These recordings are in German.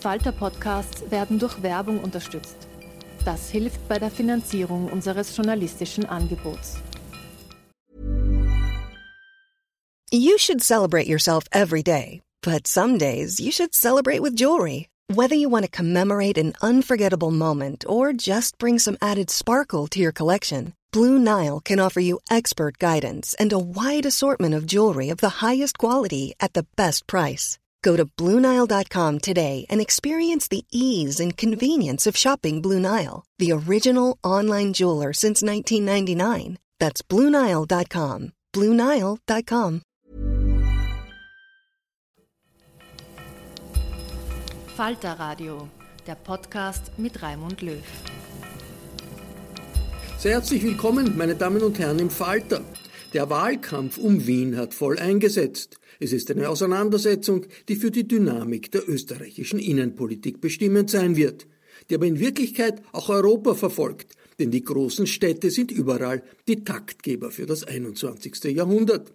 slash arena. Falter-Podcasts werden durch Werbung unterstützt. Das hilft bei der Finanzierung unseres journalistischen Angebots. You should celebrate yourself every day, but some days you should celebrate with jewelry. Whether you want to commemorate an unforgettable moment or just bring some added sparkle to your collection, Blue Nile can offer you expert guidance and a wide assortment of jewelry of the highest quality at the best price. Go to Bluenile.com today and experience the ease and convenience of shopping Blue Nile, the original online jeweler since 1999. That's Bluenile.com. Bluenile.com. Falter Radio, der Podcast mit Raimund Löw. Sehr herzlich willkommen, meine Damen und Herren im Falter. Der Wahlkampf um Wien hat voll eingesetzt. Es ist eine Auseinandersetzung, die für die Dynamik der österreichischen Innenpolitik bestimmend sein wird, die aber in Wirklichkeit auch Europa verfolgt, denn die großen Städte sind überall die Taktgeber für das 21. Jahrhundert.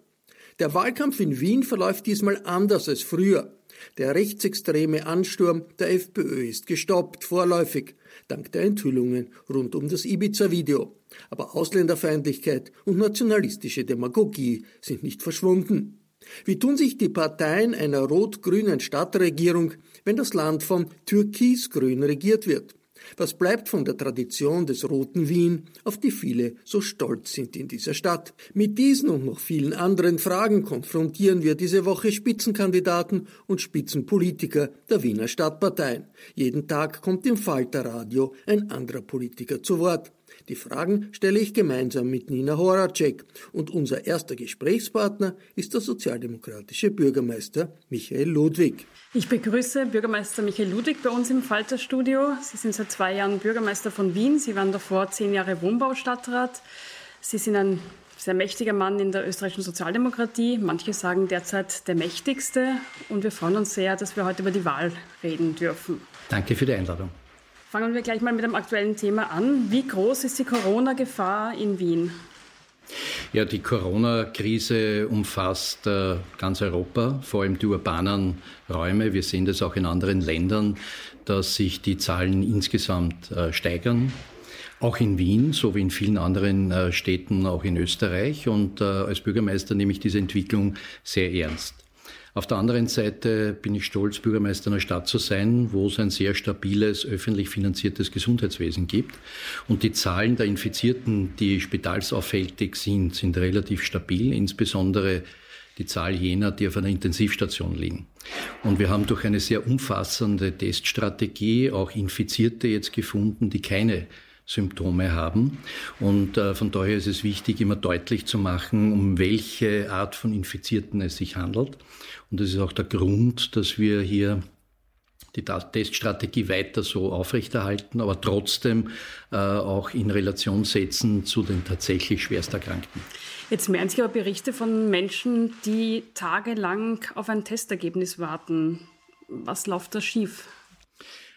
Der Wahlkampf in Wien verläuft diesmal anders als früher. Der rechtsextreme Ansturm der FPÖ ist gestoppt, vorläufig, dank der Enthüllungen rund um das Ibiza-Video. Aber Ausländerfeindlichkeit und nationalistische Demagogie sind nicht verschwunden. Wie tun sich die Parteien einer rot-grünen Stadtregierung, wenn das Land von türkis-grün regiert wird? Was bleibt von der Tradition des roten Wien, auf die viele so stolz sind in dieser Stadt? Mit diesen und noch vielen anderen Fragen konfrontieren wir diese Woche Spitzenkandidaten und Spitzenpolitiker der Wiener Stadtparteien. Jeden Tag kommt im Falterradio ein anderer Politiker zu Wort. Die Fragen stelle ich gemeinsam mit Nina Horacek und unser erster Gesprächspartner ist der sozialdemokratische Bürgermeister Michael Ludwig. Ich begrüße Bürgermeister Michael Ludwig bei uns im Falterstudio. Sie sind seit zwei Jahren Bürgermeister von Wien. Sie waren davor zehn Jahre Wohnbaustadtrat. Sie sind ein sehr mächtiger Mann in der österreichischen Sozialdemokratie. Manche sagen derzeit der mächtigste. Und wir freuen uns sehr, dass wir heute über die Wahl reden dürfen. Danke für die Einladung. Fangen wir gleich mal mit dem aktuellen Thema an. Wie groß ist die Corona-Gefahr in Wien? Ja, die Corona-Krise umfasst äh, ganz Europa, vor allem die urbanen Räume. Wir sehen das auch in anderen Ländern, dass sich die Zahlen insgesamt äh, steigern. Auch in Wien, so wie in vielen anderen äh, Städten, auch in Österreich. Und äh, als Bürgermeister nehme ich diese Entwicklung sehr ernst. Auf der anderen Seite bin ich stolz, Bürgermeister einer Stadt zu sein, wo es ein sehr stabiles, öffentlich finanziertes Gesundheitswesen gibt. Und die Zahlen der Infizierten, die spitalsauffällig sind, sind relativ stabil, insbesondere die Zahl jener, die auf einer Intensivstation liegen. Und wir haben durch eine sehr umfassende Teststrategie auch Infizierte jetzt gefunden, die keine Symptome haben. Und äh, von daher ist es wichtig, immer deutlich zu machen, um welche Art von Infizierten es sich handelt. Und das ist auch der Grund, dass wir hier die Teststrategie weiter so aufrechterhalten, aber trotzdem äh, auch in Relation setzen zu den tatsächlich Schwersterkrankten. Jetzt mehren sich aber Berichte von Menschen, die tagelang auf ein Testergebnis warten. Was läuft da schief?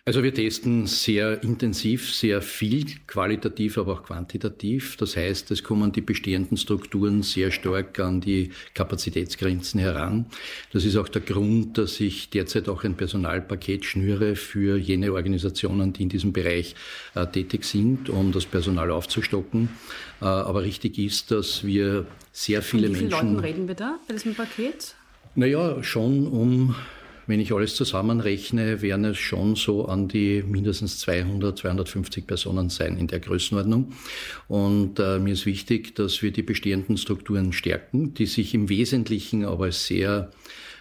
Also wir testen sehr intensiv, sehr viel, qualitativ, aber auch quantitativ. Das heißt, es kommen die bestehenden Strukturen sehr stark an die Kapazitätsgrenzen heran. Das ist auch der Grund, dass ich derzeit auch ein Personalpaket schnüre für jene Organisationen, die in diesem Bereich äh, tätig sind, um das Personal aufzustocken. Äh, aber richtig ist, dass wir sehr viele Menschen... Wie viele Leuten reden wir da bei diesem Paket? Naja, schon um wenn ich alles zusammenrechne, werden es schon so an die mindestens 200, 250 Personen sein in der Größenordnung. Und äh, mir ist wichtig, dass wir die bestehenden Strukturen stärken, die sich im Wesentlichen aber sehr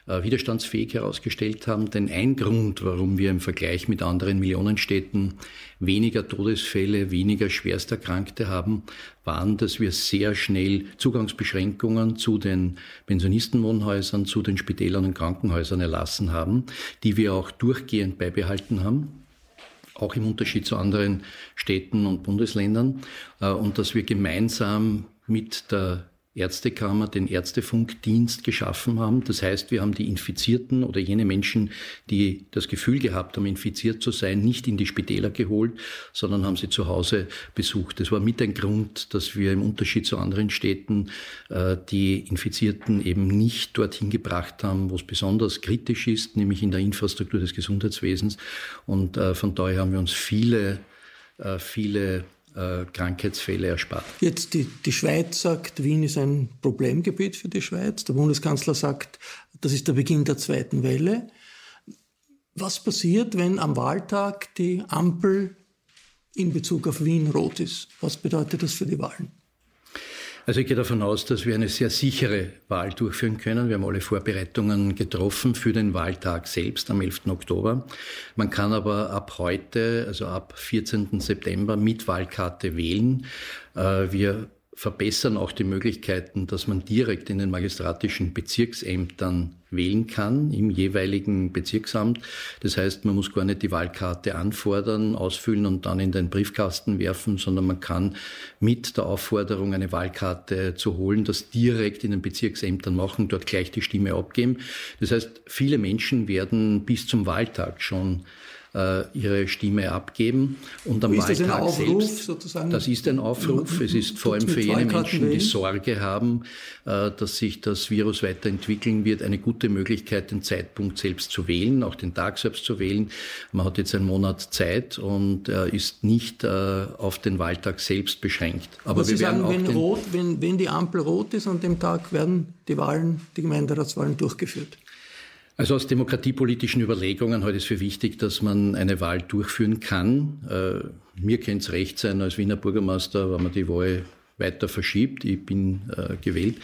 äh, widerstandsfähig herausgestellt haben. Denn ein Grund, warum wir im Vergleich mit anderen Millionenstädten weniger Todesfälle, weniger Schwersterkrankte haben, waren, dass wir sehr schnell Zugangsbeschränkungen zu den Pensionistenwohnhäusern, zu den Spitälern und Krankenhäusern erlassen haben, die wir auch durchgehend beibehalten haben auch im Unterschied zu anderen Städten und Bundesländern, äh, und dass wir gemeinsam mit der Ärztekammer den Ärztefunkdienst geschaffen haben. Das heißt, wir haben die Infizierten oder jene Menschen, die das Gefühl gehabt haben, infiziert zu sein, nicht in die Spitäler geholt, sondern haben sie zu Hause besucht. Das war mit ein Grund, dass wir im Unterschied zu anderen Städten äh, die Infizierten eben nicht dorthin gebracht haben, wo es besonders kritisch ist, nämlich in der Infrastruktur des Gesundheitswesens. Und äh, von daher haben wir uns viele, äh, viele äh, Krankheitsfälle erspart. Jetzt die, die Schweiz sagt, Wien ist ein Problemgebiet für die Schweiz. Der Bundeskanzler sagt, das ist der Beginn der zweiten Welle. Was passiert, wenn am Wahltag die Ampel in Bezug auf Wien rot ist? Was bedeutet das für die Wahlen? Also ich gehe davon aus, dass wir eine sehr sichere Wahl durchführen können. Wir haben alle Vorbereitungen getroffen für den Wahltag selbst am 11. Oktober. Man kann aber ab heute, also ab 14. September mit Wahlkarte wählen. Äh, wir verbessern auch die Möglichkeiten, dass man direkt in den magistratischen Bezirksämtern wählen kann, im jeweiligen Bezirksamt. Das heißt, man muss gar nicht die Wahlkarte anfordern, ausfüllen und dann in den Briefkasten werfen, sondern man kann mit der Aufforderung, eine Wahlkarte zu holen, das direkt in den Bezirksämtern machen, dort gleich die Stimme abgeben. Das heißt, viele Menschen werden bis zum Wahltag schon äh, ihre Stimme abgeben. Und am ist Wahltag das ein Aufruf, selbst, sozusagen? Das ist ein Aufruf. Es ist vor allem für jene Menschen, die Sorge haben, äh, dass sich das Virus weiterentwickeln wird, eine gute Möglichkeit, den Zeitpunkt selbst zu wählen, auch den Tag selbst zu wählen. Man hat jetzt einen Monat Zeit und äh, ist nicht auf den Wahltag selbst beschränkt. Aber, Aber wir Sie werden sagen, wenn, rot, wenn, wenn die Ampel rot ist an dem Tag, werden die Wahlen, die Gemeinderatswahlen durchgeführt. Also aus demokratiepolitischen Überlegungen ich es für wichtig, dass man eine Wahl durchführen kann. Äh, mir könnte es recht sein als Wiener Bürgermeister, wenn man die Wahl weiter verschiebt. Ich bin äh, gewählt.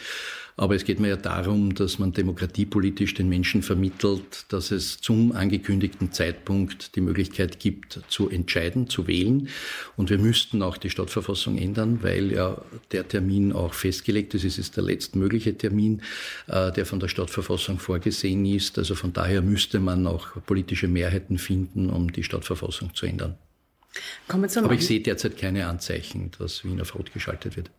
Aber es geht mir ja darum, dass man demokratiepolitisch den Menschen vermittelt, dass es zum angekündigten Zeitpunkt die Möglichkeit gibt, zu entscheiden, zu wählen. Und wir müssten auch die Stadtverfassung ändern, weil ja der Termin auch festgelegt ist. Es ist der letztmögliche Termin, äh, der von der Stadtverfassung vorgesehen ist. Also von daher müsste man auch politische Mehrheiten finden, um die Stadtverfassung zu ändern. Aber ich sehe derzeit keine Anzeichen, dass Wien auf Rot geschaltet wird.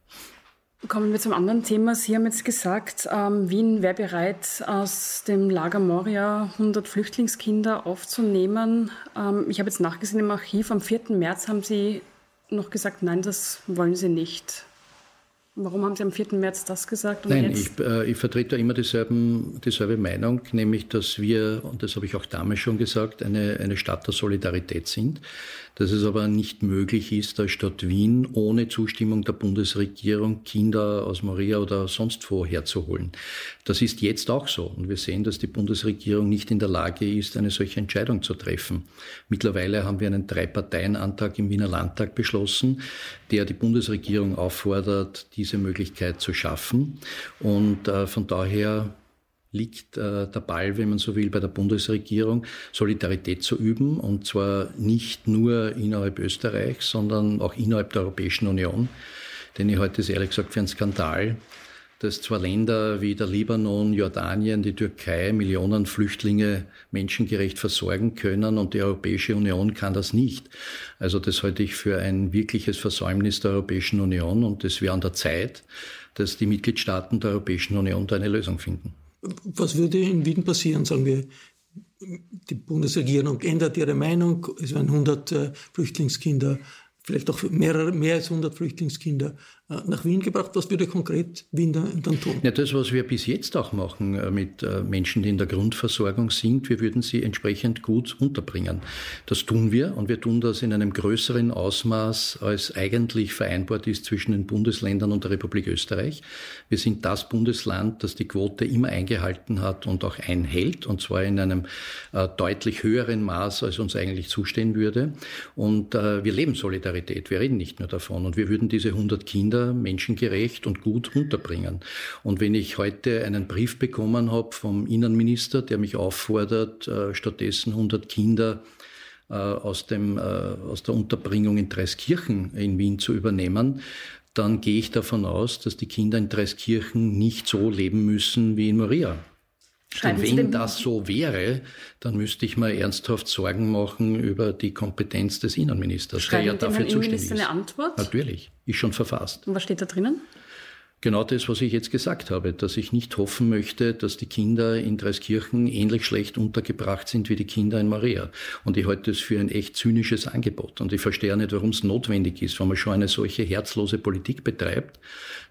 Kommen wir zum anderen Thema. Sie haben jetzt gesagt, ähm, Wien wäre bereit, aus dem Lager Moria 100 Flüchtlingskinder aufzunehmen. Ähm, ich habe jetzt nachgesehen im Archiv, am 4. März haben Sie noch gesagt, nein, das wollen Sie nicht. Warum haben Sie am 4. März das gesagt? Nein, ich, äh, ich, vertrete immer dieselben, dieselbe Meinung, nämlich, dass wir, und das habe ich auch damals schon gesagt, eine, eine Stadt der Solidarität sind dass es aber nicht möglich ist, als Stadt Wien ohne Zustimmung der Bundesregierung Kinder aus Moria oder sonst wo herzuholen. Das ist jetzt auch so. Und wir sehen, dass die Bundesregierung nicht in der Lage ist, eine solche Entscheidung zu treffen. Mittlerweile haben wir einen Drei-Parteien-Antrag im Wiener Landtag beschlossen, der die Bundesregierung auffordert, diese Möglichkeit zu schaffen. Und äh, von daher liegt äh, der Ball, wenn man so will, bei der Bundesregierung, Solidarität zu üben und zwar nicht nur innerhalb Österreichs, sondern auch innerhalb der Europäischen Union. Denn ich halte es ehrlich gesagt für einen Skandal, dass zwar Länder wie der Libanon, Jordanien, die Türkei Millionen Flüchtlinge menschengerecht versorgen können und die Europäische Union kann das nicht. Also das halte ich für ein wirkliches Versäumnis der Europäischen Union und es wäre an der Zeit, dass die Mitgliedstaaten der Europäischen Union da eine Lösung finden. Was würde in Wien passieren, sagen wir? die Bundesregierung ändert ihre Meinung, es werden 100 äh, Flüchtlingskinder vielleicht auch mehrere, mehr als 100 Flüchtlingskinder nach Wien gebracht. Was würde konkret Wien dann, tun? Ja, das, was wir bis jetzt auch machen äh, mit äh, Menschen, die in der Grundversorgung sind, wir würden sie entsprechend gut unterbringen. Das tun wir und wir tun das in einem größeren Ausmaß, als eigentlich vereinbart ist zwischen den Bundesländern und der Republik Österreich. Wir sind das Bundesland, das die Quote immer eingehalten hat und auch einhält, und zwar in einem deutlich höheren Maß, als uns eigentlich zustehen würde. Und wir leben Solidarität. Wir reden nicht nur davon. Und wir würden diese 100 Kinder Kinder menschengerecht und gut unterbringen. Und wenn ich heute einen Brief bekommen habe vom Innenminister, der mich auffordert, äh, stattdessen 100 Kinder äh, aus, dem, äh, aus der Unterbringung in Dreiskirchen in Wien zu übernehmen, dann gehe ich davon aus, dass die Kinder in Dreiskirchen nicht so leben müssen wie in Moria. Schreiben Denn wenn das so wäre, dann müsste ich mir ernsthaft Sorgen machen über die Kompetenz des Innenministers, Schreiben der ja dafür zuständig ist. eine Antwort? Natürlich, ist schon verfasst. Und was steht da drinnen? Genau das, was ich jetzt gesagt habe, dass ich nicht hoffen möchte, dass die Kinder in Dreiskirchen ähnlich schlecht untergebracht sind wie die Kinder in Maria. Und ich halte das für ein echt zynisches Angebot. Und ich verstehe nicht, warum es notwendig ist, wenn man schon eine solche herzlose Politik betreibt,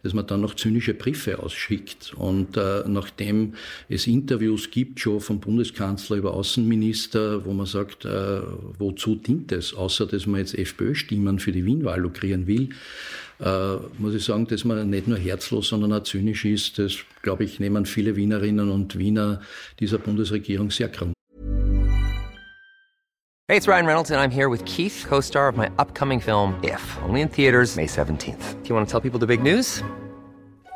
dass man dann noch zynische Briefe ausschickt. Und äh, nachdem es Interviews gibt, schon vom Bundeskanzler über Außenminister, wo man sagt, äh, wozu dient es, außer dass man jetzt FPÖ-Stimmen für die Wien-Wahl lukrieren will, äh, muss ich sagen, dass man nicht nur herzlos, sondern auch zynisch ist. Das, glaube ich, nehmen viele Wienerinnen und Wiener dieser Bundesregierung sehr krumm. Hey, it's Ryan Reynolds and I'm here with Keith, co-star of my upcoming film If, only in theaters May 17th. Do you want to tell people the big news?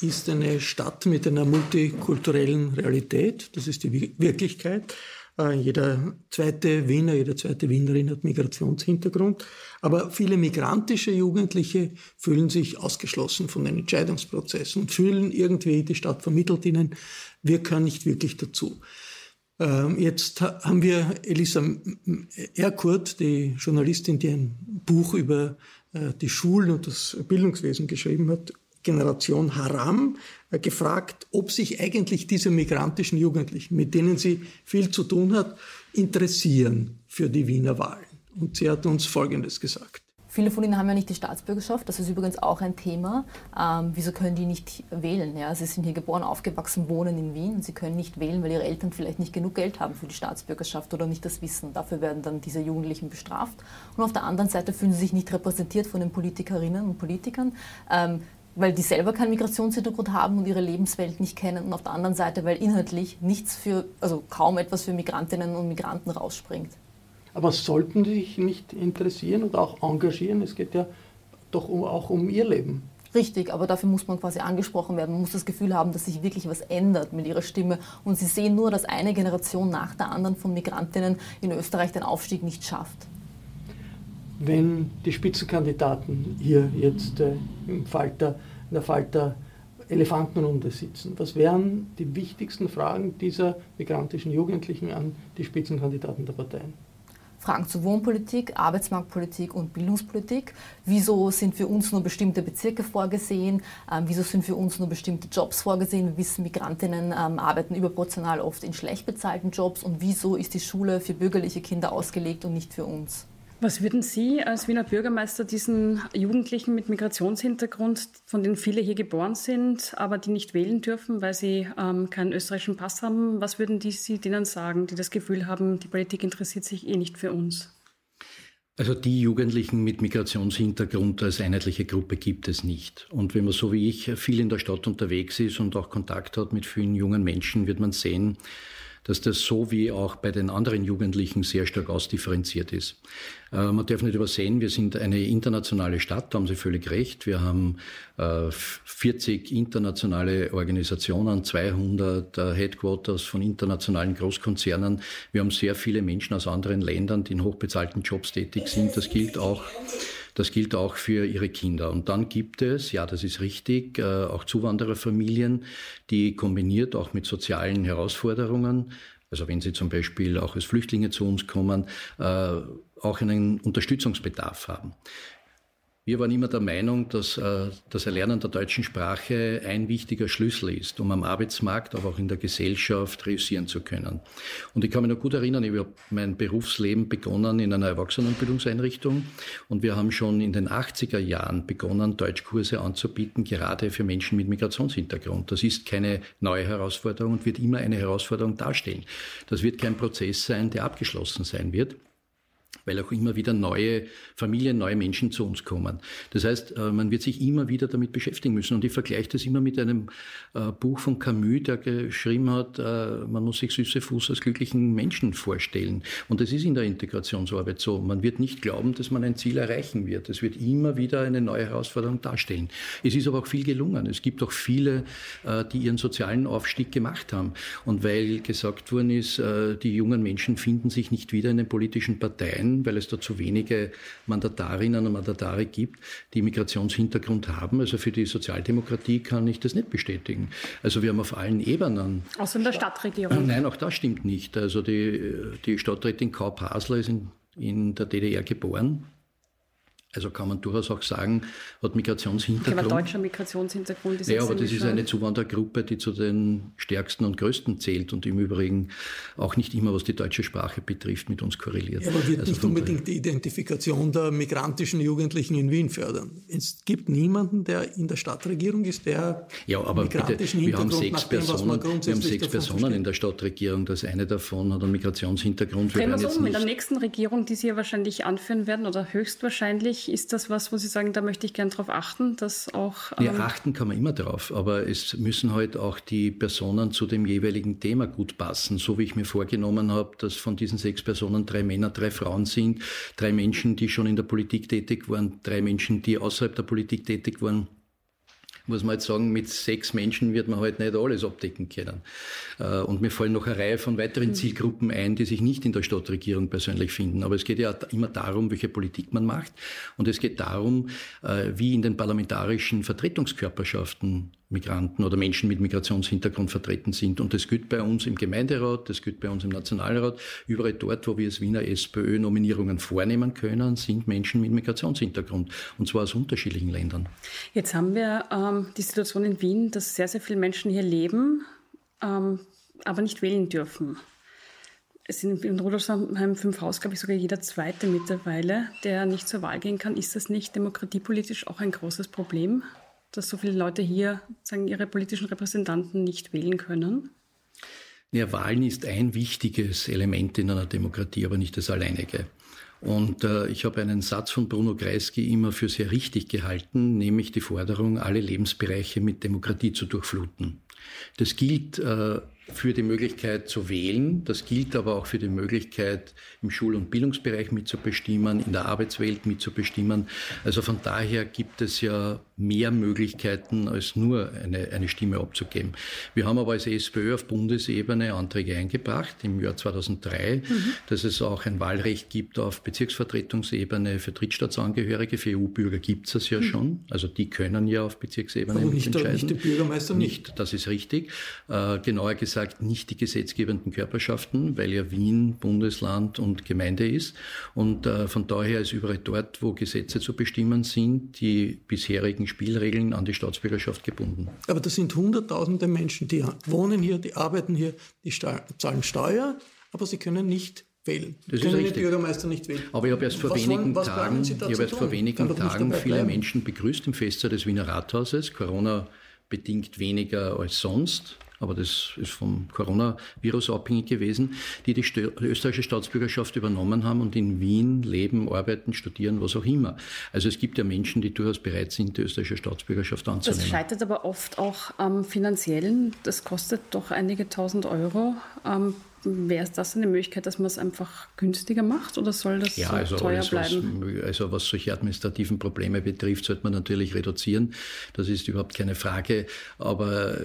ist eine Stadt mit einer multikulturellen Realität. Das ist die Wirklichkeit. Äh, jeder zweite Wiener, jede zweite Wienerin hat Migrationshintergrund. Aber viele migrantische Jugendliche fühlen sich ausgeschlossen von den Entscheidungsprozessen und fühlen irgendwie, die Stadt vermittelt ihnen, wir können nicht wirklich dazu. Ähm, jetzt haben wir Elisa Erkurt, die Journalistin, die ein Buch über äh, die Schulen und das Bildungswesen geschrieben hat, Generation Haram äh, gefragt, ob sich eigentlich diese migrantischen Jugendlichen, mit denen sie viel zu tun hat, interessieren für die Wiener Wahlen. Und sie hat uns Folgendes gesagt. Viele von ihnen haben ja nicht die Staatsbürgerschaft, das ist übrigens auch ein Thema. Ähm, wieso können die nicht wählen? Ja, sie sind hier geboren, aufgewachsen, wohnen in Wien und sie können nicht wählen, weil ihre Eltern vielleicht nicht genug Geld haben für die Staatsbürgerschaft oder nicht das Wissen. Dafür werden dann diese Jugendlichen bestraft. Und auf der anderen Seite fühlen sie sich nicht repräsentiert von den Politikerinnen und Politikern. Ähm, weil die selber keinen Migrationshintergrund haben und ihre Lebenswelt nicht kennen und auf der anderen Seite, weil inhaltlich nichts für, also kaum etwas für Migrantinnen und Migranten rausspringt. Aber sollten sie sich nicht interessieren und auch engagieren? Es geht ja doch auch um ihr Leben. Richtig, aber dafür muss man quasi angesprochen werden. Man muss das Gefühl haben, dass sich wirklich was ändert mit ihrer Stimme. Und sie sehen nur, dass eine Generation nach der anderen von Migrantinnen in Österreich den Aufstieg nicht schafft. Wenn die Spitzenkandidaten hier jetzt äh, im Falter, in der Falter Elefantenrunde sitzen, was wären die wichtigsten Fragen dieser migrantischen Jugendlichen an die Spitzenkandidaten der Parteien? Fragen zur Wohnpolitik, Arbeitsmarktpolitik und Bildungspolitik. Wieso sind für uns nur bestimmte Bezirke vorgesehen? Ähm, wieso sind für uns nur bestimmte Jobs vorgesehen? Wir wissen, Migrantinnen ähm, arbeiten überproportional oft in schlecht bezahlten Jobs. Und wieso ist die Schule für bürgerliche Kinder ausgelegt und nicht für uns? Was würden Sie als Wiener Bürgermeister diesen Jugendlichen mit Migrationshintergrund, von denen viele hier geboren sind, aber die nicht wählen dürfen, weil sie ähm, keinen österreichischen Pass haben, was würden die, Sie denen sagen, die das Gefühl haben, die Politik interessiert sich eh nicht für uns? Also die Jugendlichen mit Migrationshintergrund als einheitliche Gruppe gibt es nicht. Und wenn man so wie ich viel in der Stadt unterwegs ist und auch Kontakt hat mit vielen jungen Menschen, wird man sehen, dass das so wie auch bei den anderen Jugendlichen sehr stark ausdifferenziert ist. Äh, man darf nicht übersehen, wir sind eine internationale Stadt, da haben Sie völlig recht. Wir haben 40 äh, internationale Organisationen, 200 äh, Headquarters von internationalen Großkonzernen. Wir haben sehr viele Menschen aus anderen Ländern, die in hochbezahlten Jobs tätig sind. Das gilt auch das gilt auch für ihre Kinder. Und dann gibt es, ja, das ist richtig, auch Zuwandererfamilien, die kombiniert auch mit sozialen Herausforderungen also wenn Sie zum Beispiel auch als Flüchtlinge zu uns kommen, auch einen Unterstützungsbedarf haben. Wir waren immer der Meinung, dass äh, das Erlernen der deutschen Sprache ein wichtiger Schlüssel ist, um am Arbeitsmarkt, aber auch in der Gesellschaft reüssieren zu können. Und ich kann mich noch gut erinnern, ich habe mein Berufsleben begonnen in einer Erwachsenenbildungseinrichtung und wir haben schon in den 80er Jahren begonnen, Deutschkurse anzubieten, gerade für Menschen mit Migrationshintergrund. Das ist keine neue Herausforderung und wird immer eine Herausforderung darstellen. Das wird kein Prozess sein, der abgeschlossen sein wird weil auch immer wieder neue Familien, neue Menschen zu uns kommen. Das heißt, äh, man wird sich immer wieder damit beschäftigen müssen. Und ich vergleiche das immer mit einem äh, Buch von Camus, der geschrieben hat, äh, man muss sich süße Fuß als glücklichen Menschen vorstellen. Und das ist in der Integrationsarbeit so. Man wird nicht glauben, dass man ein Ziel erreichen wird. Es wird immer wieder eine neue Herausforderung darstellen. Es ist aber auch viel gelungen. Es gibt auch viele, die ihren sozialen Aufstieg gemacht haben. Und weil gesagt worden ist, die jungen Menschen finden sich nicht wieder in den politischen Parteien, weil es da zu wenige Mandatarinnen und Mandatare gibt, die Migrationshintergrund haben. Also für die Sozialdemokratie kann ich das nicht bestätigen. Also wir haben auf allen Ebenen. Außer in der Stadtregierung. Nein, auch das stimmt nicht. Also die, die Stadträtin Kaup Hasler ist in, in der DDR geboren also kann man durchaus auch sagen, hat Migrationshintergrund. Okay, aber deutscher Migrationshintergrund ist Ja, aber das ist eine Zuwandergruppe, die zu den stärksten und größten zählt und im Übrigen auch nicht immer, was die deutsche Sprache betrifft, mit uns korreliert. Ja, aber wird also nicht unbedingt die Identifikation der migrantischen Jugendlichen in Wien fördern. Es gibt niemanden, der in der Stadtregierung ist, der ja, aber migrantischen bitte, wir haben sechs Personen, wir haben sechs Personen in der Stadtregierung. Das eine davon hat einen Migrationshintergrund. Drehen wir es um, in der nächsten Regierung, die Sie ja wahrscheinlich anführen werden oder höchstwahrscheinlich ist das was, wo Sie sagen, da möchte ich gern darauf achten, dass auch. Ähm ja, achten kann man immer drauf, aber es müssen halt auch die Personen zu dem jeweiligen Thema gut passen. So wie ich mir vorgenommen habe, dass von diesen sechs Personen drei Männer, drei Frauen sind, drei Menschen, die schon in der Politik tätig waren, drei Menschen, die außerhalb der Politik tätig waren muss man jetzt sagen, mit sechs Menschen wird man halt nicht alles abdecken können. Äh, und mir fallen noch eine Reihe von weiteren mhm. Zielgruppen ein, die sich nicht in der Stadtregierung persönlich finden. Aber es geht ja immer darum, welche Politik man macht. Und es geht darum, äh, wie in den parlamentarischen Vertretungskörperschaften Migranten oder Menschen mit Migrationshintergrund vertreten sind. Und das gilt bei uns im Gemeinderat, das gilt bei uns im Nationalrat. Überall dort, wo wir als Wiener SPÖ Nominierungen vornehmen können, sind Menschen mit Migrationshintergrund. Und zwar aus unterschiedlichen Ländern. Jetzt haben wir ähm, die Situation in Wien, dass sehr, sehr viele Menschen hier leben, ähm, aber nicht wählen dürfen. Es sind in Rudolfsheim fünf Haus, glaube ich, sogar jeder Zweite mittlerweile, der nicht zur Wahl gehen kann. Ist das nicht demokratiepolitisch auch ein großes Problem? Dass so viele Leute hier sagen, ihre politischen Repräsentanten nicht wählen können? Ja, Wahlen ist ein wichtiges Element in einer Demokratie, aber nicht das alleinige. Und äh, ich habe einen Satz von Bruno Kreisky immer für sehr richtig gehalten, nämlich die Forderung, alle Lebensbereiche mit Demokratie zu durchfluten. Das gilt äh, für die Möglichkeit zu wählen. Das gilt aber auch für die Möglichkeit, im Schul- und Bildungsbereich mitzubestimmen, in der Arbeitswelt mitzubestimmen. Also von daher gibt es ja mehr Möglichkeiten, als nur eine, eine Stimme abzugeben. Wir haben aber als SPÖ auf Bundesebene Anträge eingebracht im Jahr 2003, mhm. dass es auch ein Wahlrecht gibt auf Bezirksvertretungsebene für Drittstaatsangehörige. Für EU-Bürger gibt es das ja mhm. schon. Also die können ja auf Bezirksebene aber nicht, entscheiden. Nicht die Bürgermeister nicht. nicht. Das ist richtig. Äh, genauer gesagt nicht die gesetzgebenden Körperschaften, weil ja Wien Bundesland und Gemeinde ist. Und äh, von daher ist überall dort, wo Gesetze zu bestimmen sind, die bisherigen gegen Spielregeln an die Staatsbürgerschaft gebunden. Aber das sind Hunderttausende Menschen, die wohnen hier, die arbeiten hier, die zahlen Steuer, aber sie können nicht wählen. Das können ist richtig. Bürgermeister nicht wählen. Aber ich habe erst vor was wenigen wollen, Tagen, ich habe erst vor wenigen Tagen viele Menschen begrüßt im Festsaal des Wiener Rathauses. Corona bedingt weniger als sonst. Aber das ist vom Coronavirus abhängig gewesen, die die, österreichische Staatsbürgerschaft übernommen haben und in Wien leben, arbeiten, studieren, was auch immer. Also es gibt ja Menschen, die durchaus bereit sind, die österreichische Staatsbürgerschaft anzunehmen. Das scheitert aber oft auch am finanziellen. Das kostet doch einige tausend Euro. Ähm, Wäre das eine Möglichkeit, dass man es einfach günstiger macht oder soll das ja, so also teuer alles, bleiben? Was, also was solche administrativen Probleme betrifft, sollte man natürlich reduzieren. Das ist überhaupt keine Frage. Aber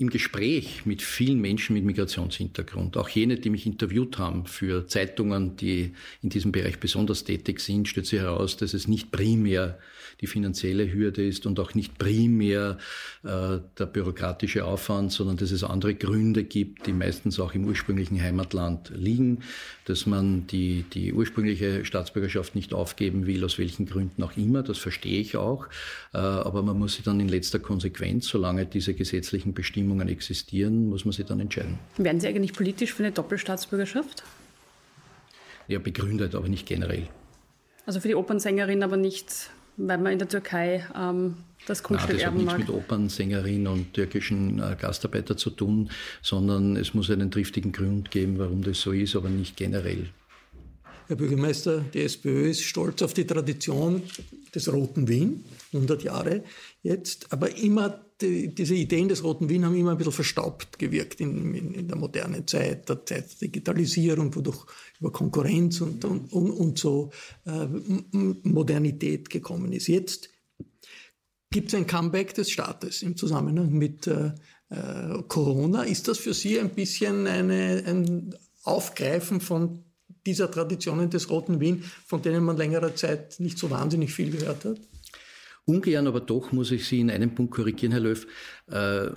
im Gespräch mit vielen Menschen mit Migrationshintergrund, auch jene, die mich interviewt haben für Zeitungen, die in diesem Bereich besonders tätig sind, stellt sich heraus, dass es nicht primär die finanzielle Hürde ist und auch nicht primär äh, der bürokratische Aufwand, sondern dass es andere Gründe gibt, die meistens auch im ursprünglichen Heimatland liegen, dass man die, die ursprüngliche Staatsbürgerschaft nicht aufgeben will, aus welchen Gründen auch immer, das verstehe ich auch, äh, aber man muss sie dann in letzter Konsequenz, solange diese gesetzlichen Bestimmungen existieren, muss man sie dann entscheiden. Werden Sie eigentlich politisch für eine Doppelstaatsbürgerschaft? Ja, begründet, aber nicht generell. Also für die Opernsängerin aber nicht weil man in der Türkei ähm, das Kunststück Nein, das erben hat mag. nichts mit Opernsängerin und türkischen äh, Gastarbeiter zu tun, sondern es muss einen triftigen Grund geben, warum das so ist, aber nicht generell. Herr Bürgermeister, die SPÖ ist stolz auf die Tradition des Roten Wien, 100 Jahre jetzt, aber immer die, diese Ideen des Roten Wien haben immer ein bisschen verstaubt gewirkt in, in, in der modernen Zeit, der Zeit der Digitalisierung, wodurch über Konkurrenz und, und, und, und so äh, Modernität gekommen ist. Jetzt gibt es ein Comeback des Staates im Zusammenhang mit äh, äh, Corona. Ist das für Sie ein bisschen eine, ein Aufgreifen von dieser Traditionen des Roten Wien, von denen man längere Zeit nicht so wahnsinnig viel gehört hat? Ungern, aber doch muss ich Sie in einem Punkt korrigieren, Herr Löw. Äh,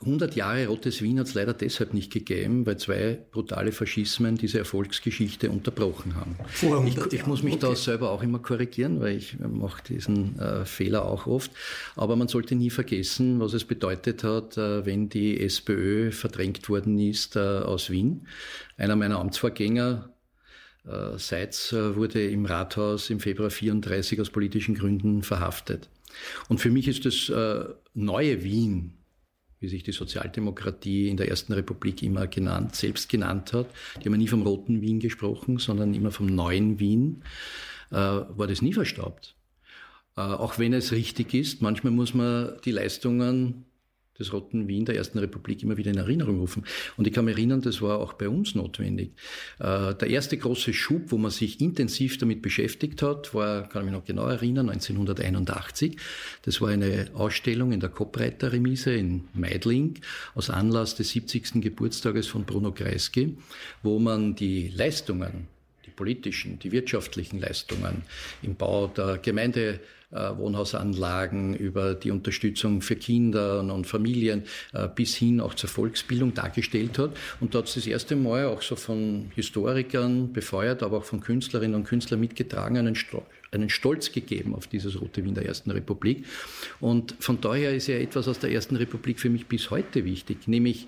100 Jahre Rotes Wien hat es leider deshalb nicht gegeben, weil zwei brutale Faschismen diese Erfolgsgeschichte unterbrochen haben. Ich, ich, muss mich okay. da selber auch immer korrigieren, weil ich mache diesen äh, Fehler auch oft. Aber man sollte nie vergessen, was es bedeutet hat, äh, wenn die SPÖ verdrängt worden ist äh, aus Wien. Einer meiner Amtsvorgänger, äh, Seitz, äh, wurde im Rathaus im Februar 34 aus politischen Gründen verhaftet. Und für mich ist das äh, neue Wien, wie sich die Sozialdemokratie in der Ersten Republik immer genannt, selbst genannt hat. Die haben nie vom roten Wien gesprochen, sondern immer vom neuen Wien, äh, war das nie verstaubt. Äh, auch wenn es richtig ist, manchmal muss man die Leistungen des Roten Wien der Ersten Republik immer wieder in Erinnerung rufen. Und ich kann mich erinnern, das war auch bei uns notwendig. Äh, der erste große Schub, wo man sich intensiv damit beschäftigt hat, war, kann ich mich noch genau erinnern, 1981. Das war eine Ausstellung in der Koppreiter-Remise in Meidling aus Anlass des 70. Geburtstages von Bruno Kreisky, wo man die Leistungen politischen, die wirtschaftlichen Leistungen im Bau der Gemeindewohnhausanlagen, über die Unterstützung für Kinder und Familien äh, bis hin auch zur Volksbildung dargestellt hat. Und da hat es das erste Mal auch so von Historikern befeuert, aber auch von Künstlerinnen und Künstlern mitgetragen, einen, einen Stolz gegeben auf dieses Rote Wien der Ersten Republik. Und von daher ist ja etwas aus der Ersten Republik für mich bis heute wichtig, nämlich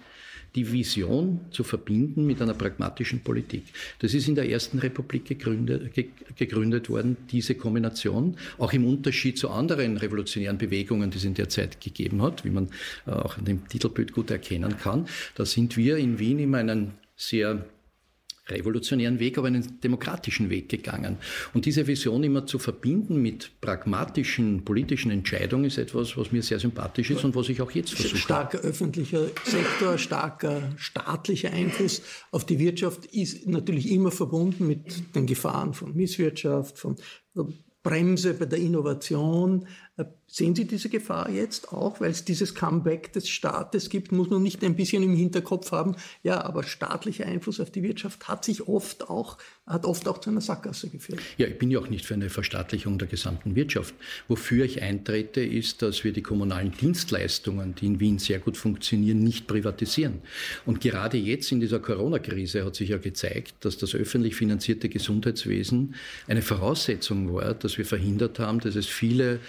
die Vision zu verbinden mit einer pragmatischen Politik. Das ist in der Ersten Republik gegründet, gegründet worden, diese Kombination, auch im Unterschied zu anderen revolutionären Bewegungen, die es in der Zeit gegeben hat, wie man äh, auch an dem Titelbild gut erkennen kann. Da sind wir in Wien immer einen sehr revolutionären Weg, aber einen demokratischen Weg gegangen. Und diese Vision immer zu verbinden mit pragmatischen politischen Entscheidungen ist etwas, was mir sehr sympathisch ist und was ich auch jetzt versuche. Starker öffentlicher Sektor, starker staatlicher Einfluss auf die Wirtschaft ist natürlich immer verbunden mit den Gefahren von Misswirtschaft, von Bremse bei der Innovation. Sehen Sie diese Gefahr jetzt auch, weil es dieses Comeback des Staates gibt? Muss man nicht ein bisschen im Hinterkopf haben? Ja, aber staatlicher Einfluss auf die Wirtschaft hat sich oft auch, hat oft auch zu einer Sackgasse geführt. Ja, ich bin ja auch nicht für eine Verstaatlichung der gesamten Wirtschaft. Wofür ich eintrete, ist, dass wir die kommunalen Dienstleistungen, die in Wien sehr gut funktionieren, nicht privatisieren. Und gerade jetzt in dieser Corona-Krise hat sich ja gezeigt, dass das öffentlich finanzierte Gesundheitswesen eine Voraussetzung war, dass wir verhindert haben, dass es viele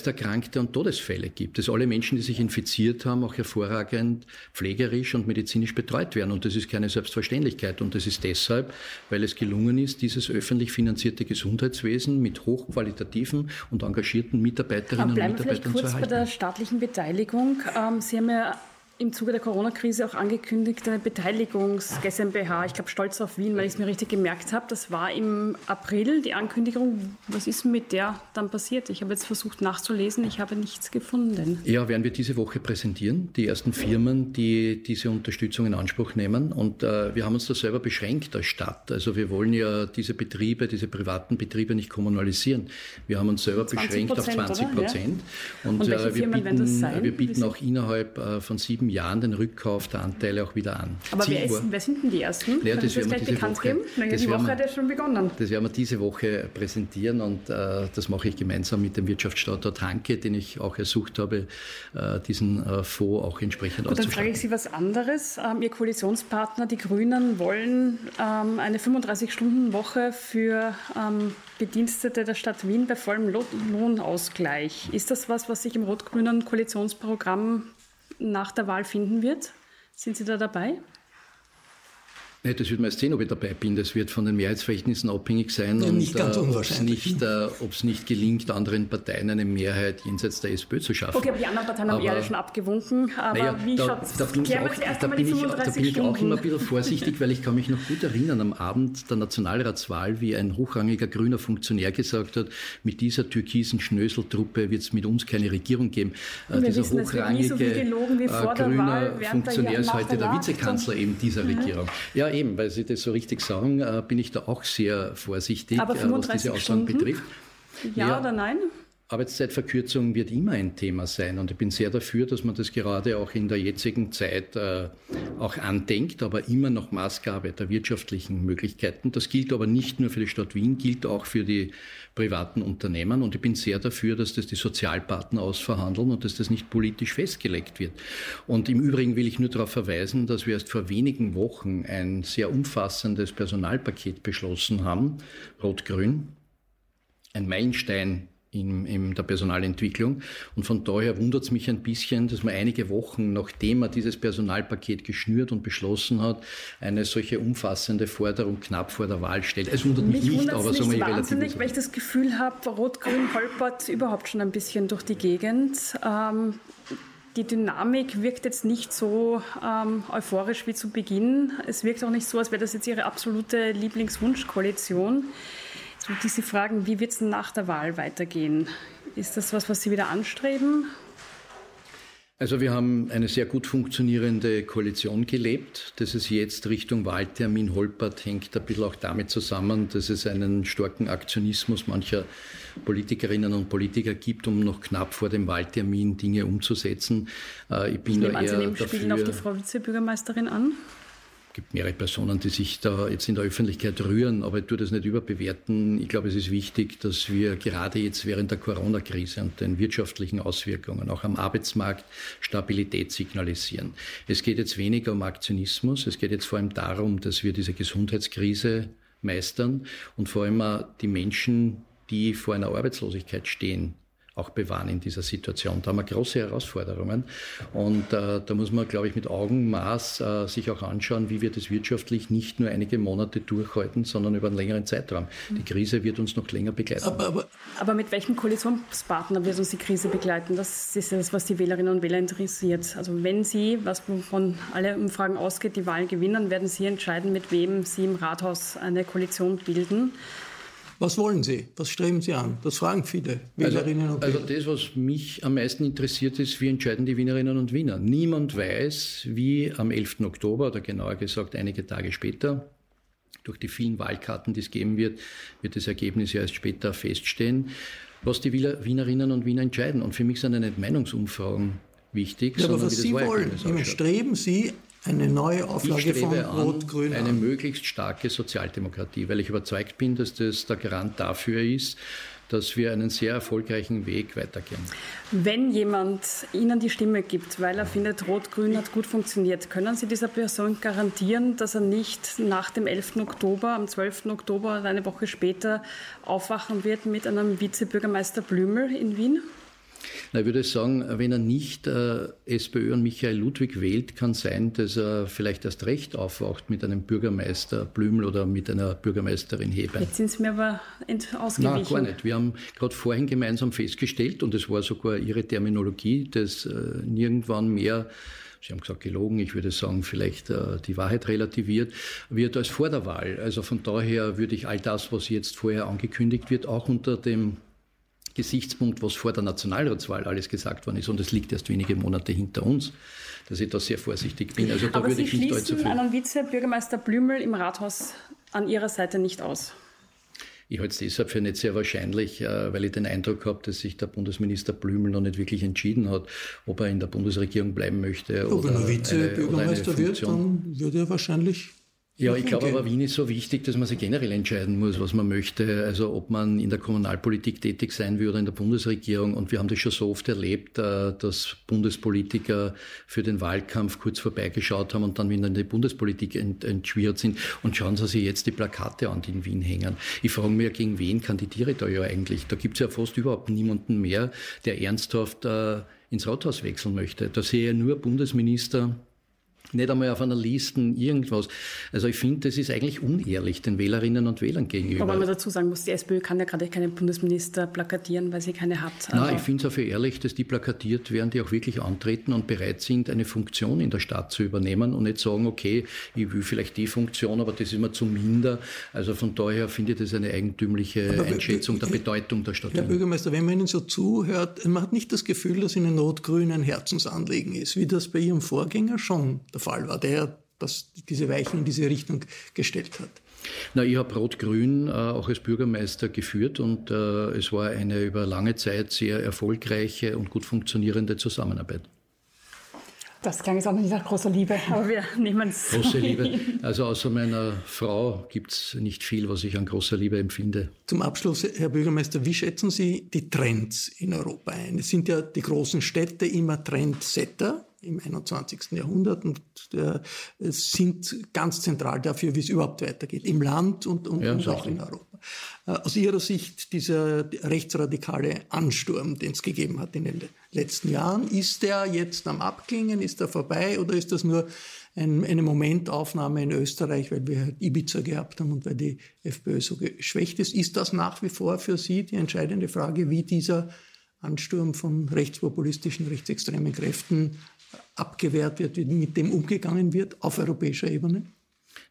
Schwersterkrankte und Todesfälle gibt. Dass alle Menschen, die sich infiziert haben, auch hervorragend pflegerisch und medizinisch betreut werden. Und das ist keine Selbstverständlichkeit. Und das ist deshalb, weil es gelungen ist, dieses öffentlich finanzierte Gesundheitswesen mit hochqualitativen und engagierten Mitarbeiterinnen und Mitarbeitern zu erhalten. Bleiben wir vielleicht kurz bei der staatlichen Beteiligung. Ähm, Sie haben ja im Zuge der Corona-Krise auch angekündigt, eine Beteiligungs-GmbH, ich glaube Stolz auf Wien, weil ich es mir richtig gemerkt habe. Das war im April die Ankündigung. Was ist mit der dann passiert? Ich habe jetzt versucht nachzulesen, ich habe nichts gefunden. Ja, werden wir diese Woche präsentieren, die ersten Firmen, die diese Unterstützung in Anspruch nehmen. Und äh, wir haben uns da selber beschränkt als Stadt. Also wir wollen ja diese Betriebe, diese privaten Betriebe nicht kommunalisieren. Wir haben uns selber beschränkt auf 20 Prozent. Ja. Und, Und äh, wir, bieten, wir bieten auch innerhalb äh, von sieben Jahren den Rückkauf der Anteile auch wieder an. Aber wer, ist, wer, sind denn die Ersten? Ja, das, das werden wir diese Woche, geben? Naja, die Woche hat ja schon begonnen. Das werden wir diese Woche präsentieren und äh, das mache ich gemeinsam mit dem Wirtschaftsstandort Hanke, den ich auch ersucht habe, äh, diesen äh, Fonds auch entsprechend und Dann frage ich Sie was anderes. Ähm, Ihr Koalitionspartner, die Grünen, wollen ähm, eine 35-Stunden-Woche für ähm, Bedienstete der Stadt Wien bei vollem Lohnausgleich. Ist das was, was sich im rot-grünen Koalitionsprogramm nach der Wahl finden wird? Sind Sie da dabei? Nee, das wird man erst sehen, ob ich dabei bin. Das wird von den Mehrheitsverhältnissen abhängig sein. Ja, und nicht ganz äh, unwahrscheinlich. Ob es nicht, äh, nicht, gelingt, anderen Parteien eine Mehrheit jenseits der SPÖ zu schaffen. Okay, aber die anderen Parteien haben eher schon abgewunken. Aber naja, wie da, da bin ich, auch, da bin ich, da bin ich auch immer ein bisschen vorsichtig, weil ich kann mich noch gut erinnern, am Abend der Nationalratswahl, wie ein hochrangiger grüner Funktionär gesagt hat, mit dieser türkisen Schnöseltruppe wird es mit uns keine Regierung geben. Äh, dieser wissen, hochrangige so äh, grüner Funktionär ist heute der Vizekanzler eben dieser mhm. Regierung. Ja, eben, weil Sie das so richtig sagen, äh, bin ich da auch sehr vorsichtig, Aber 35 äh, was diese Aussagen Stunden? betrifft. Ja, ja oder nein? Arbeitszeitverkürzung wird immer ein Thema sein und ich bin sehr dafür, dass man das gerade auch in der jetzigen Zeit äh, auch andenkt, aber immer noch Maßgabe der wirtschaftlichen Möglichkeiten. Das gilt aber nicht nur für die Stadt Wien, gilt auch für die privaten Unternehmen und ich bin sehr dafür, dass das die Sozialpartner ausverhandeln und dass das nicht politisch festgelegt wird. Und im Übrigen will ich nur darauf verweisen, dass wir erst vor wenigen Wochen ein sehr umfassendes Personalpaket beschlossen haben, Rot-Grün, ein Meilenstein in, in der Personalentwicklung. Und von daher wundert es mich ein bisschen, dass man einige Wochen, nachdem man dieses Personalpaket geschnürt und beschlossen hat, eine solche umfassende Forderung knapp vor der Wahl stellt. Es wundert mich, mich nicht, aber so mal wahnsinnig, weil ich das Gefühl habe, Rot-Grün holpert überhaupt schon ein bisschen durch die Gegend. Ähm, die Dynamik wirkt jetzt nicht so ähm, euphorisch wie zu Beginn. Es wirkt auch nicht so, als wäre das jetzt ihre absolute Lieblingswunschkoalition. So diese Fragen, wie wird es nach der Wahl weitergehen? Ist das was, was Sie wieder anstreben? Also wir haben eine sehr gut funktionierende Koalition gelebt. Dass es jetzt Richtung Wahltermin holpert, hängt ein bisschen auch damit zusammen, dass es einen starken Aktionismus mancher Politikerinnen und Politiker gibt, um noch knapp vor dem Wahltermin Dinge umzusetzen. Äh, ich bin ich da eher an, Sie dafür, auf die Frau Vizebürgermeisterin an? Gibt mehrere Personen, die sich da jetzt in der Öffentlichkeit rühren, aber ich tue das nicht überbewerten. Ich glaube, es ist wichtig, dass wir gerade jetzt während der Corona-Krise und den wirtschaftlichen Auswirkungen auch am Arbeitsmarkt Stabilität signalisieren. Es geht jetzt weniger um Aktionismus, es geht jetzt vor allem darum, dass wir diese Gesundheitskrise meistern und vor allem die Menschen, die vor einer Arbeitslosigkeit stehen, auch bewahren in dieser Situation. Da haben wir große Herausforderungen und äh, da muss man, glaube ich, mit Augenmaß äh, sich auch anschauen, wie wir das wirtschaftlich nicht nur einige Monate durchhalten, sondern über einen längeren Zeitraum. Die Krise wird uns noch länger begleiten. Aber, aber, aber mit welchem Koalitionspartner wird uns die Krise begleiten? Das ist das, was die Wählerinnen und Wähler interessiert. Also wenn Sie, was von alle Umfragen ausgeht, die Wahl gewinnen, werden Sie entscheiden, mit wem Sie im Rathaus eine Koalition bilden. Was wollen Sie? Was streben Sie an? Das fragen viele Wählerinnen also, und Wähler. Also das, was mich am meisten interessiert, ist, wie entscheiden die Wienerinnen und Wiener. Niemand weiß, wie am 11. Oktober oder genauer gesagt einige Tage später, durch die vielen Wahlkarten, die es geben wird, wird das Ergebnis ja erst später feststehen, was die Wienerinnen und Wiener entscheiden. Und für mich sind ja nicht Meinungsumfragen wichtig, ja, sondern aber was Sie wollen, streben Sie eine neue Auflage von Rot-Grün Eine möglichst starke Sozialdemokratie, weil ich überzeugt bin, dass das der Garant dafür ist, dass wir einen sehr erfolgreichen Weg weitergehen. Wenn jemand Ihnen die Stimme gibt, weil er findet, Rot-Grün hat gut funktioniert, können Sie dieser Person garantieren, dass er nicht nach dem 11. Oktober, am 12. Oktober oder eine Woche später aufwachen wird mit einem Vizebürgermeister Blümel in Wien? Na, ich würde sagen, wenn er nicht äh, SPÖ und Michael Ludwig wählt, kann sein, dass er vielleicht erst recht aufwacht mit einem Bürgermeister Blümel oder mit einer Bürgermeisterin Hebein. Jetzt sind Sie mir aber ausgewichen. Nein, gar nicht. Wir haben gerade vorhin gemeinsam festgestellt, und es war sogar Ihre Terminologie, dass äh, nirgendwann mehr Sie haben gesagt gelogen, ich würde sagen vielleicht äh, die Wahrheit relativiert, wird als vor der Wahl. Also von daher würde ich all das, was jetzt vorher angekündigt wird, auch unter dem Gesichtspunkt, was vor der Nationalratswahl alles gesagt worden ist, und es liegt erst wenige Monate hinter uns, dass ich da sehr vorsichtig bin. Also da Aber würde Sie ich nicht allzu viel. einen Vizebürgermeister Blümel im Rathaus an Ihrer Seite nicht aus. Ich halte es deshalb für nicht sehr wahrscheinlich, äh, weil ich den Eindruck habe, dass sich der Bundesminister Blümel noch nicht wirklich entschieden hat, ob er in der Bundesregierung bleiben möchte. Ja, oder wenn er Vizebürgermeister wird, dann würde er wahrscheinlich ja, ich glaube aber Wien ist so wichtig, dass man sich generell entscheiden muss, was man möchte. Also ob man in der Kommunalpolitik tätig sein würde oder in der Bundesregierung. Und wir haben das schon so oft erlebt, äh, dass Bundespolitiker für den Wahlkampf kurz vorbeigeschaut haben und dann wieder in die Bundespolitik entschwirrt sind. Und schauen Sie sich jetzt die Plakate an, die in Wien hängen. Ich frage mich, gegen wen kandidiere ich da ja eigentlich? Da gibt es ja fast überhaupt niemanden mehr, der ernsthaft äh, ins Rathaus wechseln möchte. Da sehe ich nur Bundesminister, nicht einmal auf einer Liste irgendwas. Also ich finde, das ist eigentlich unehrlich den Wählerinnen und Wählern gegenüber. Aber man dazu sagen muss, die SPÖ kann ja gerade keinen Bundesminister plakatieren, weil sie keine hat. Also Nein, ich finde es auch für ehrlich, dass die plakatiert werden, die auch wirklich antreten und bereit sind, eine Funktion in der Stadt zu übernehmen und nicht sagen, okay, ich will vielleicht die Funktion, aber das ist mir zu minder. Also von daher finde ich das eine eigentümliche aber Einschätzung der Bedeutung der Stadt. Herr Bürgermeister, wenn man Ihnen so zuhört, man hat nicht das Gefühl, dass Ihnen Notgrün ein Herzensanliegen ist, wie das bei Ihrem Vorgänger schon der Fall war, der das, diese Weichen in diese Richtung gestellt hat. Na, ich habe Rot-Grün äh, auch als Bürgermeister geführt und äh, es war eine über lange Zeit sehr erfolgreiche und gut funktionierende Zusammenarbeit. Das klang jetzt auch noch nicht nach großer Liebe, aber wir nehmen es. Große Liebe. Also außer meiner Frau gibt es nicht viel, was ich an großer Liebe empfinde. Zum Abschluss, Herr Bürgermeister, wie schätzen Sie die Trends in Europa ein? Es sind ja die großen Städte immer Trendsetter im 21. Jahrhundert und äh, sind ganz zentral dafür, wie es überhaupt weitergeht, im Land und, und, ja, und auch in Europa. Äh, aus Ihrer Sicht dieser rechtsradikale Ansturm, den es gegeben hat in den letzten Jahren, ist der jetzt am Abklingen, ist er vorbei oder ist das nur ein, eine Momentaufnahme in Österreich, weil wir halt Ibiza gehabt haben und weil die FPÖ so geschwächt ist? Ist das nach wie vor für Sie die entscheidende Frage, wie dieser Ansturm von rechtspopulistischen, rechtsextremen Kräften abgewehrt wird, wie mit dem umgegangen wird auf europäischer Ebene?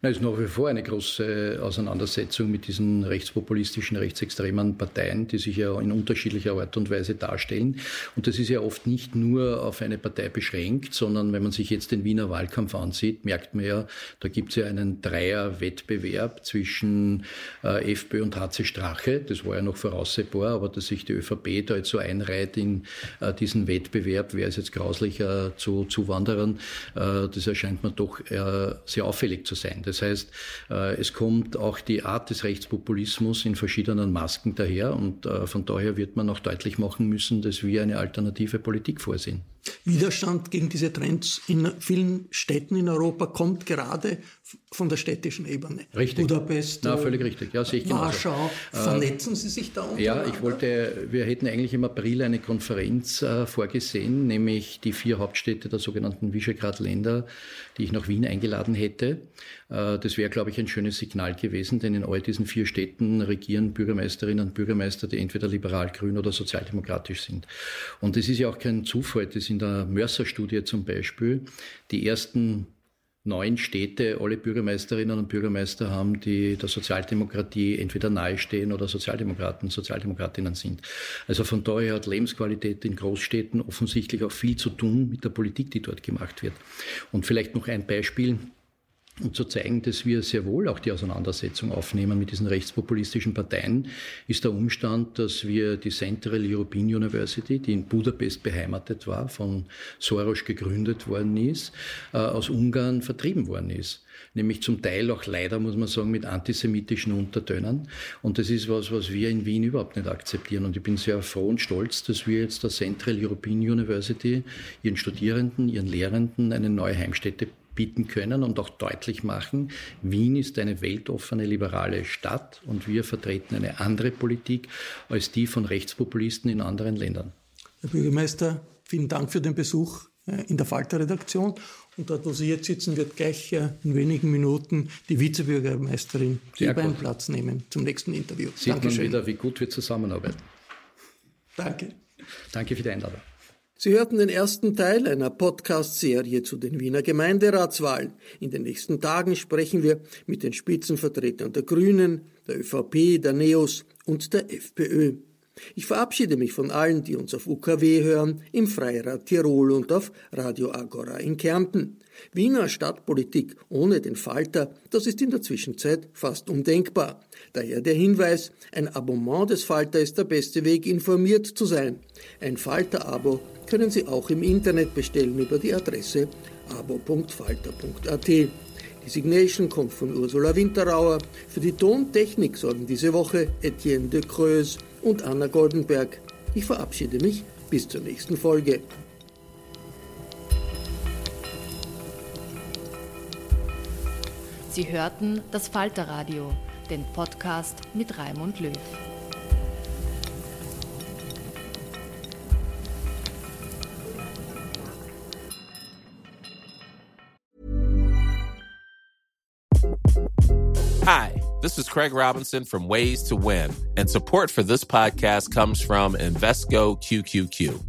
Es ist nach wie vor eine große Auseinandersetzung mit diesen rechtspopulistischen, rechtsextremen Parteien, die sich ja in unterschiedlicher Art und Weise darstellen. Und das ist ja oft nicht nur auf eine Partei beschränkt, sondern wenn man sich jetzt den Wiener Wahlkampf ansieht, merkt man ja, da gibt es ja einen Dreier-Wettbewerb zwischen äh, FPÖ und HC Strache. Das war ja noch voraussehbar, aber dass sich die ÖVP da jetzt so einreiht in äh, diesen Wettbewerb, wer ist jetzt grauslicher zu Zuwanderern, äh, das erscheint mir doch äh, sehr auffällig zu sein. Das heißt, äh, es kommt auch die Art des Rechtspopulismus in verschiedenen Masken daher und äh, von daher wird man auch deutlich machen müssen, dass wir eine alternative Politik vorsehen. Widerstand gegen diese Trends in vielen Städten in Europa kommt gerade von der städtischen Ebene. Richtig. Budapest, Na, völlig richtig. Ja, sehe ich Warschau. Äh, Vernetzen Sie sich da untereinander? Ja, ich wollte, wir hätten eigentlich im April eine Konferenz äh, vorgesehen, nämlich die vier Hauptstädte der sogenannten Visegrad-Länder, die ich nach Wien eingeladen hätte. Äh, das wäre, glaube ich, ein schönes Signal gewesen, denn in all diesen vier Städten regieren Bürgermeisterinnen und Bürgermeister, die entweder liberal, grün oder sozialdemokratisch sind. Und das ist ja auch kein Zufall, das in der Mörser-Studie zum Beispiel die ersten neun Städte alle Bürgermeisterinnen und Bürgermeister haben, die der Sozialdemokratie entweder nahestehen oder Sozialdemokraten, Sozialdemokratinnen sind. Also von daher hat Lebensqualität in Großstädten offensichtlich auch viel zu tun mit der Politik, die dort gemacht wird. Und vielleicht noch ein Beispiel um zu zeigen, dass wir sehr wohl auch die Auseinandersetzung aufnehmen mit diesen rechtspopulistischen Parteien, ist der Umstand, dass wir die Central European University, die in Budapest beheimatet war, von Soros gegründet worden ist, äh, aus Ungarn vertrieben worden ist nämlich zum Teil auch leider, muss man sagen, mit antisemitischen Untertönen. Und das ist was, was wir in Wien überhaupt nicht akzeptieren. Und ich bin sehr froh und stolz, dass wir jetzt der Central European University ihren Studierenden, ihren Lehrenden eine neue Heimstätte bieten können und auch deutlich machen, Wien ist eine weltoffene liberale Stadt und wir vertreten eine andere Politik als die von Rechtspopulisten in anderen Ländern. Herr Bürgermeister, vielen Dank für den Besuch äh, in der Falter-Redaktion. Und dort, wo Sie jetzt sitzen, wird gleich äh, in wenigen Minuten die Vizebürgermeisterin Sehr einen Platz nehmen zum nächsten Interview. Sieht Dankeschön. man wieder, wie gut wir zusammenarbeiten. Danke. Danke für die Einladung. Sie hörten den ersten Teil einer Podcast-Serie zu den Wiener Gemeinderatswahlen. In den nächsten Tagen sprechen wir mit den Spitzenvertretern der Grünen, der ÖVP, der NEOS und der FPÖ. Ich verabschiede mich von allen, die uns auf UKW hören, im Freirad Tirol und auf Radio Agora in Kärnten. Wiener Stadtpolitik ohne den Falter, das ist in der Zwischenzeit fast undenkbar. Daher der Hinweis, ein Abonnement des Falter ist der beste Weg, informiert zu sein. Ein Falter-Abo können Sie auch im Internet bestellen über die Adresse abo.falter.at. Die Signation kommt von Ursula Winterauer. Für die Tontechnik sorgen diese Woche Etienne de Creuse und Anna Goldenberg. Ich verabschiede mich bis zur nächsten Folge. Sie hörten das Falterradio, den Podcast mit Raimund Löw. Hi, this is Craig Robinson from Ways to Win, and support for this podcast comes from Invesco QQQ.